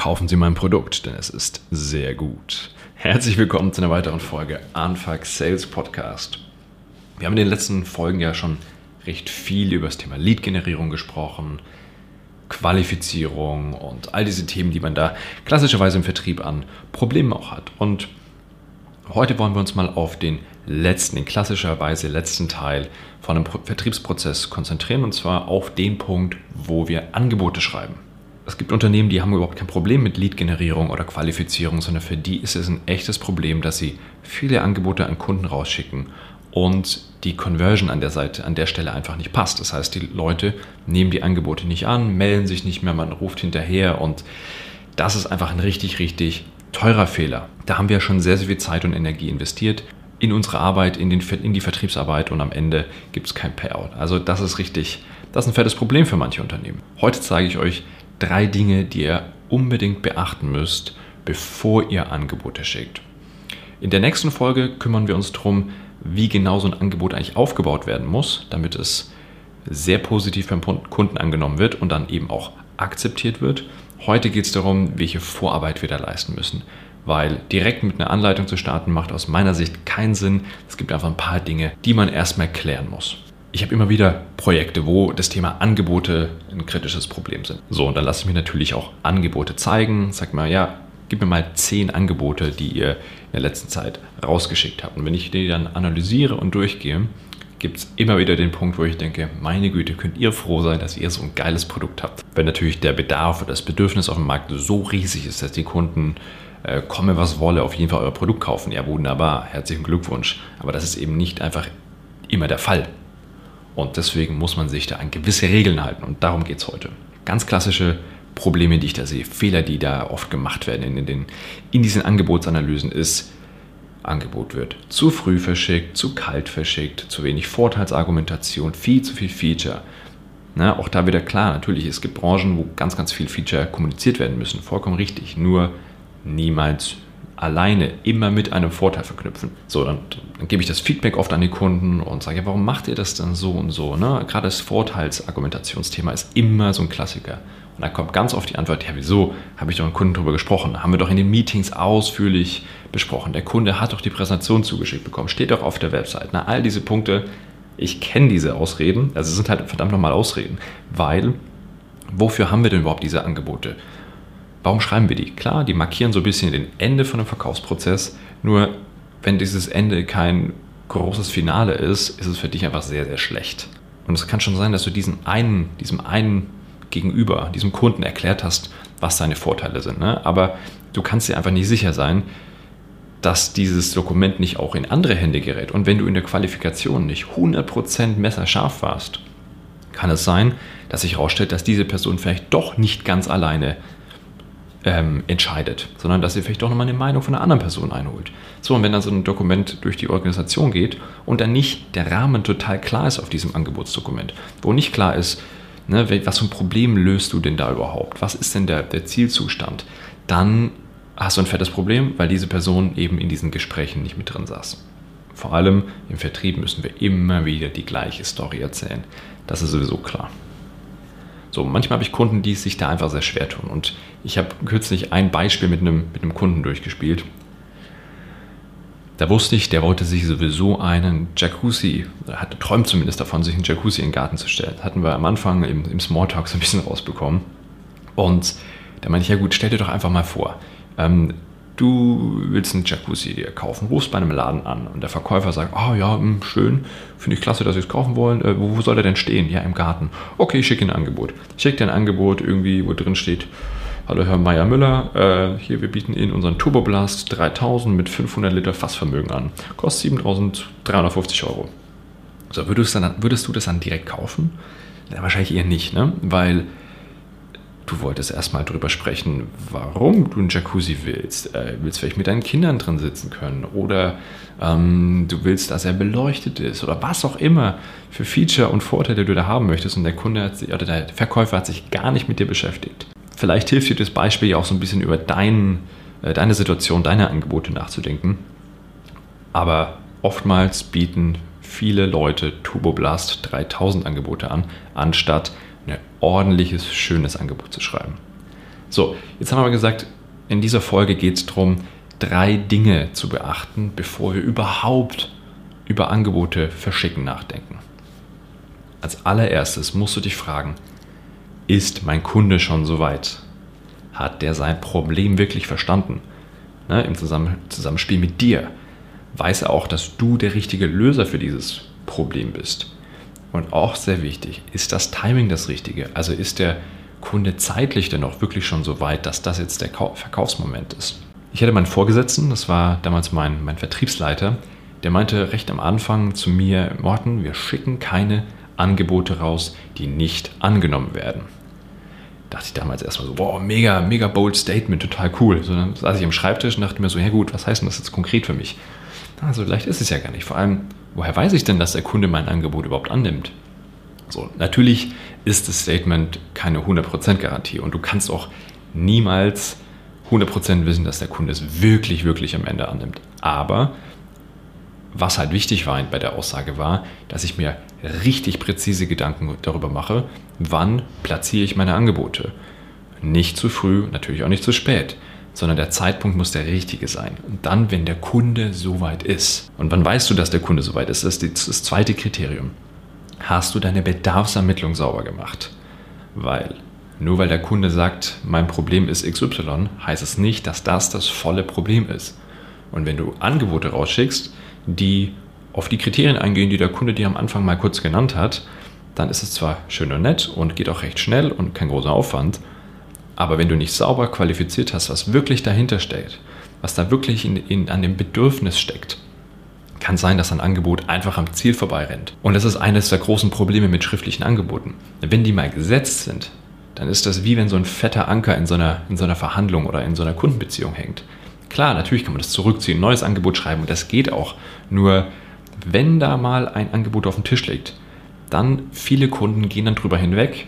kaufen Sie mein Produkt, denn es ist sehr gut. Herzlich willkommen zu einer weiteren Folge Anfang Sales Podcast. Wir haben in den letzten Folgen ja schon recht viel über das Thema Lead-Generierung gesprochen, Qualifizierung und all diese Themen, die man da klassischerweise im Vertrieb an Problemen auch hat. Und heute wollen wir uns mal auf den letzten, in klassischer Weise letzten Teil von einem Vertriebsprozess konzentrieren und zwar auf den Punkt, wo wir Angebote schreiben. Es gibt Unternehmen, die haben überhaupt kein Problem mit Lead-Generierung oder Qualifizierung, sondern für die ist es ein echtes Problem, dass sie viele Angebote an Kunden rausschicken und die Conversion an der Seite, an der Stelle einfach nicht passt. Das heißt, die Leute nehmen die Angebote nicht an, melden sich nicht mehr, man ruft hinterher und das ist einfach ein richtig, richtig teurer Fehler. Da haben wir schon sehr, sehr viel Zeit und Energie investiert in unsere Arbeit, in, den, in die Vertriebsarbeit und am Ende gibt es kein Payout. Also das ist richtig, das ist ein fettes Problem für manche Unternehmen. Heute zeige ich euch, drei Dinge, die ihr unbedingt beachten müsst, bevor ihr Angebote schickt. In der nächsten Folge kümmern wir uns darum, wie genau so ein Angebot eigentlich aufgebaut werden muss, damit es sehr positiv beim Kunden angenommen wird und dann eben auch akzeptiert wird. Heute geht es darum, welche Vorarbeit wir da leisten müssen, weil direkt mit einer Anleitung zu starten macht aus meiner Sicht keinen Sinn. Es gibt einfach ein paar Dinge, die man erstmal klären muss ich habe immer wieder Projekte, wo das Thema Angebote ein kritisches Problem sind. So, und dann lasse ich mir natürlich auch Angebote zeigen. Sag mal, ja, gib mir mal zehn Angebote, die ihr in der letzten Zeit rausgeschickt habt. Und wenn ich die dann analysiere und durchgehe, gibt es immer wieder den Punkt, wo ich denke, meine Güte, könnt ihr froh sein, dass ihr so ein geiles Produkt habt. Wenn natürlich der Bedarf oder das Bedürfnis auf dem Markt so riesig ist, dass die Kunden äh, komme was wolle, auf jeden Fall euer Produkt kaufen. Ja, wunderbar, herzlichen Glückwunsch. Aber das ist eben nicht einfach immer der Fall. Und deswegen muss man sich da an gewisse Regeln halten. Und darum geht es heute. Ganz klassische Probleme, die ich da sehe, Fehler, die da oft gemacht werden in, den, in diesen Angebotsanalysen, ist, Angebot wird zu früh verschickt, zu kalt verschickt, zu wenig Vorteilsargumentation, viel zu viel Feature. Na, auch da wieder klar, natürlich, es gibt Branchen, wo ganz, ganz viel Feature kommuniziert werden müssen. Vollkommen richtig. Nur niemals alleine immer mit einem Vorteil verknüpfen. So, dann, dann gebe ich das Feedback oft an die Kunden und sage, warum macht ihr das denn so und so? Ne? Gerade das Vorteilsargumentationsthema ist immer so ein Klassiker. Und da kommt ganz oft die Antwort, ja, wieso? Habe ich doch mit Kunden darüber gesprochen. Haben wir doch in den Meetings ausführlich besprochen. Der Kunde hat doch die Präsentation zugeschickt bekommen, steht doch auf der Website. Na, all diese Punkte, ich kenne diese Ausreden, also sind halt verdammt nochmal Ausreden, weil wofür haben wir denn überhaupt diese Angebote? Warum schreiben wir die? Klar, die markieren so ein bisschen den Ende von einem Verkaufsprozess, nur wenn dieses Ende kein großes Finale ist, ist es für dich einfach sehr, sehr schlecht. Und es kann schon sein, dass du diesen einen, diesem einen Gegenüber, diesem Kunden erklärt hast, was seine Vorteile sind. Ne? Aber du kannst dir einfach nicht sicher sein, dass dieses Dokument nicht auch in andere Hände gerät. Und wenn du in der Qualifikation nicht 100% messerscharf warst, kann es sein, dass sich herausstellt, dass diese Person vielleicht doch nicht ganz alleine ähm, entscheidet, sondern dass ihr vielleicht doch nochmal eine Meinung von einer anderen Person einholt. So, und wenn dann so ein Dokument durch die Organisation geht und dann nicht der Rahmen total klar ist auf diesem Angebotsdokument, wo nicht klar ist, ne, was für ein Problem löst du denn da überhaupt, was ist denn der, der Zielzustand, dann hast du ein fettes Problem, weil diese Person eben in diesen Gesprächen nicht mit drin saß. Vor allem im Vertrieb müssen wir immer wieder die gleiche Story erzählen. Das ist sowieso klar. So, manchmal habe ich Kunden, die sich da einfach sehr schwer tun. Und ich habe kürzlich ein Beispiel mit einem, mit einem Kunden durchgespielt. Da wusste ich, der wollte sich sowieso einen Jacuzzi, hatte träumt zumindest davon, sich einen Jacuzzi in den Garten zu stellen. Hatten wir am Anfang im, im Smalltalk so ein bisschen rausbekommen. Und da meinte ich, ja gut, stell dir doch einfach mal vor, ähm, du willst einen Jacuzzi dir kaufen, rufst bei einem Laden an und der Verkäufer sagt, oh ja, hm, schön, finde ich klasse, dass Sie es kaufen wollen. Äh, wo, soll er denn stehen? Ja, im Garten. Okay, ich schicke Ihnen ein Angebot. Ich schicke dir ein Angebot irgendwie, wo drin steht, hallo Herr Meier-Müller, äh, hier, wir bieten Ihnen unseren Turboblast 3000 mit 500 Liter Fassvermögen an. Kostet 7350 Euro. So, würdest, dann, würdest du das dann direkt kaufen? Ja, wahrscheinlich eher nicht, ne? weil du wolltest erstmal drüber sprechen, warum du einen Jacuzzi willst. Äh, willst vielleicht mit deinen Kindern drin sitzen können oder ähm, du willst, dass er beleuchtet ist oder was auch immer für Feature und Vorteile du da haben möchtest und der Kunde hat sich, oder der Verkäufer hat sich gar nicht mit dir beschäftigt. Vielleicht hilft dir das Beispiel ja auch so ein bisschen über dein, äh, deine Situation, deine Angebote nachzudenken. Aber oftmals bieten viele Leute Turboblast 3000 Angebote an, anstatt ein ordentliches, schönes Angebot zu schreiben. So, jetzt haben wir gesagt, in dieser Folge geht es darum, drei Dinge zu beachten, bevor wir überhaupt über Angebote verschicken nachdenken. Als allererstes musst du dich fragen, ist mein Kunde schon soweit? Hat der sein Problem wirklich verstanden? Ne, Im Zusammenspiel mit dir. Weiß er auch, dass du der richtige Löser für dieses Problem bist? Und auch sehr wichtig, ist das Timing das Richtige? Also ist der Kunde zeitlich denn auch wirklich schon so weit, dass das jetzt der Verkaufsmoment ist? Ich hatte meinen Vorgesetzten, das war damals mein, mein Vertriebsleiter, der meinte recht am Anfang zu mir, Morten, wir schicken keine Angebote raus, die nicht angenommen werden. Dachte ich damals erstmal so, wow, mega, mega bold Statement, total cool. So, dann saß ich am Schreibtisch und dachte mir so, ja gut, was heißt denn das jetzt konkret für mich? Also leicht ist es ja gar nicht. Vor allem, woher weiß ich denn, dass der Kunde mein Angebot überhaupt annimmt? So, natürlich ist das Statement keine 100% Garantie und du kannst auch niemals 100% wissen, dass der Kunde es wirklich, wirklich am Ende annimmt. Aber was halt wichtig war bei der Aussage war, dass ich mir richtig präzise Gedanken darüber mache, wann platziere ich meine Angebote. Nicht zu früh, natürlich auch nicht zu spät, sondern der Zeitpunkt muss der richtige sein. Und dann, wenn der Kunde soweit ist. Und wann weißt du, dass der Kunde soweit ist? Das ist das zweite Kriterium. Hast du deine Bedarfsermittlung sauber gemacht? Weil nur weil der Kunde sagt, mein Problem ist XY, heißt es nicht, dass das das volle Problem ist. Und wenn du Angebote rausschickst, die auf die Kriterien eingehen, die der Kunde dir am Anfang mal kurz genannt hat, dann ist es zwar schön und nett und geht auch recht schnell und kein großer Aufwand, aber wenn du nicht sauber qualifiziert hast, was wirklich dahinter steht, was da wirklich in, in, an dem Bedürfnis steckt, kann sein, dass ein Angebot einfach am Ziel vorbeirennt. Und das ist eines der großen Probleme mit schriftlichen Angeboten. Wenn die mal gesetzt sind, dann ist das wie wenn so ein fetter Anker in so einer, in so einer Verhandlung oder in so einer Kundenbeziehung hängt. Klar, natürlich kann man das zurückziehen, ein neues Angebot schreiben und das geht auch. Nur wenn da mal ein Angebot auf dem Tisch liegt, dann viele Kunden gehen dann drüber hinweg.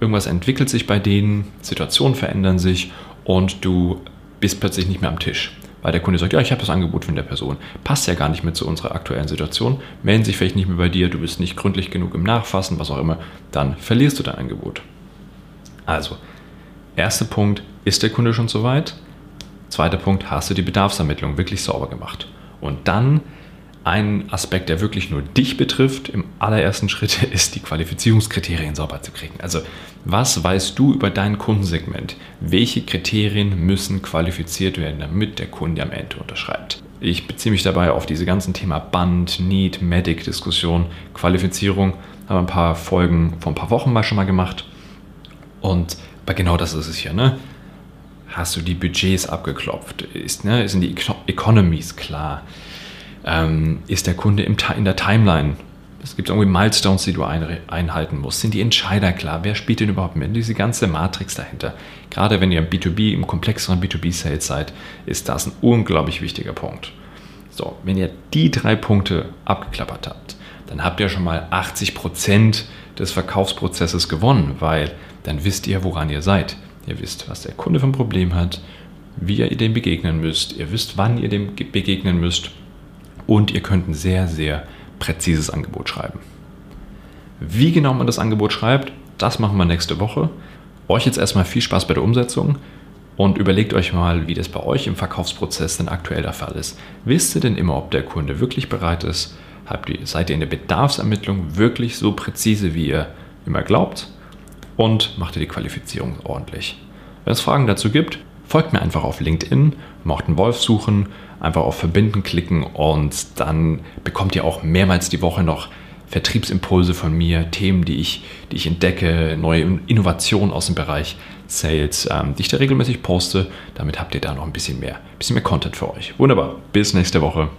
Irgendwas entwickelt sich bei denen, Situationen verändern sich und du bist plötzlich nicht mehr am Tisch. Weil der Kunde sagt, ja, ich habe das Angebot von der Person. Passt ja gar nicht mehr zu unserer aktuellen Situation. Melden sich vielleicht nicht mehr bei dir, du bist nicht gründlich genug im Nachfassen, was auch immer. Dann verlierst du dein Angebot. Also, erster Punkt, ist der Kunde schon soweit? Zweiter Punkt, hast du die Bedarfsermittlung wirklich sauber gemacht? Und dann ein Aspekt, der wirklich nur dich betrifft, im allerersten Schritt ist die Qualifizierungskriterien sauber zu kriegen. Also was weißt du über dein Kundensegment? Welche Kriterien müssen qualifiziert werden, damit der Kunde am Ende unterschreibt? Ich beziehe mich dabei auf diese ganzen Thema Band, Need, Medic Diskussion, Qualifizierung. Habe ein paar Folgen vor ein paar Wochen mal schon mal gemacht. Und bei genau das ist es hier. Ne? hast du die Budgets abgeklopft? Ist, ne, sind die Economies klar? Ähm, ist der Kunde im, in der Timeline? Es gibt irgendwie Milestones, die du ein, einhalten musst. Sind die Entscheider klar? Wer spielt denn überhaupt mit? Diese ganze Matrix dahinter. Gerade wenn ihr im B2B, im komplexeren B2B-Sales seid, ist das ein unglaublich wichtiger Punkt. So, wenn ihr die drei Punkte abgeklappert habt, dann habt ihr schon mal 80 Prozent des Verkaufsprozesses gewonnen, weil dann wisst ihr, woran ihr seid. Ihr wisst, was der Kunde für ein Problem hat, wie ihr dem begegnen müsst. Ihr wisst, wann ihr dem begegnen müsst. Und ihr könnt ein sehr, sehr präzises Angebot schreiben. Wie genau man das Angebot schreibt, das machen wir nächste Woche. Euch jetzt erstmal viel Spaß bei der Umsetzung und überlegt euch mal, wie das bei euch im Verkaufsprozess denn aktuell der Fall ist. Wisst ihr denn immer, ob der Kunde wirklich bereit ist? Seid ihr in der Bedarfsermittlung wirklich so präzise, wie ihr immer glaubt? und macht ihr die Qualifizierung ordentlich. Wenn es Fragen dazu gibt, folgt mir einfach auf LinkedIn, Morten Wolf suchen, einfach auf Verbinden klicken und dann bekommt ihr auch mehrmals die Woche noch Vertriebsimpulse von mir, Themen, die ich, die ich entdecke, neue Innovationen aus dem Bereich Sales, ähm, die ich da regelmäßig poste. Damit habt ihr da noch ein bisschen mehr, bisschen mehr Content für euch. Wunderbar. Bis nächste Woche.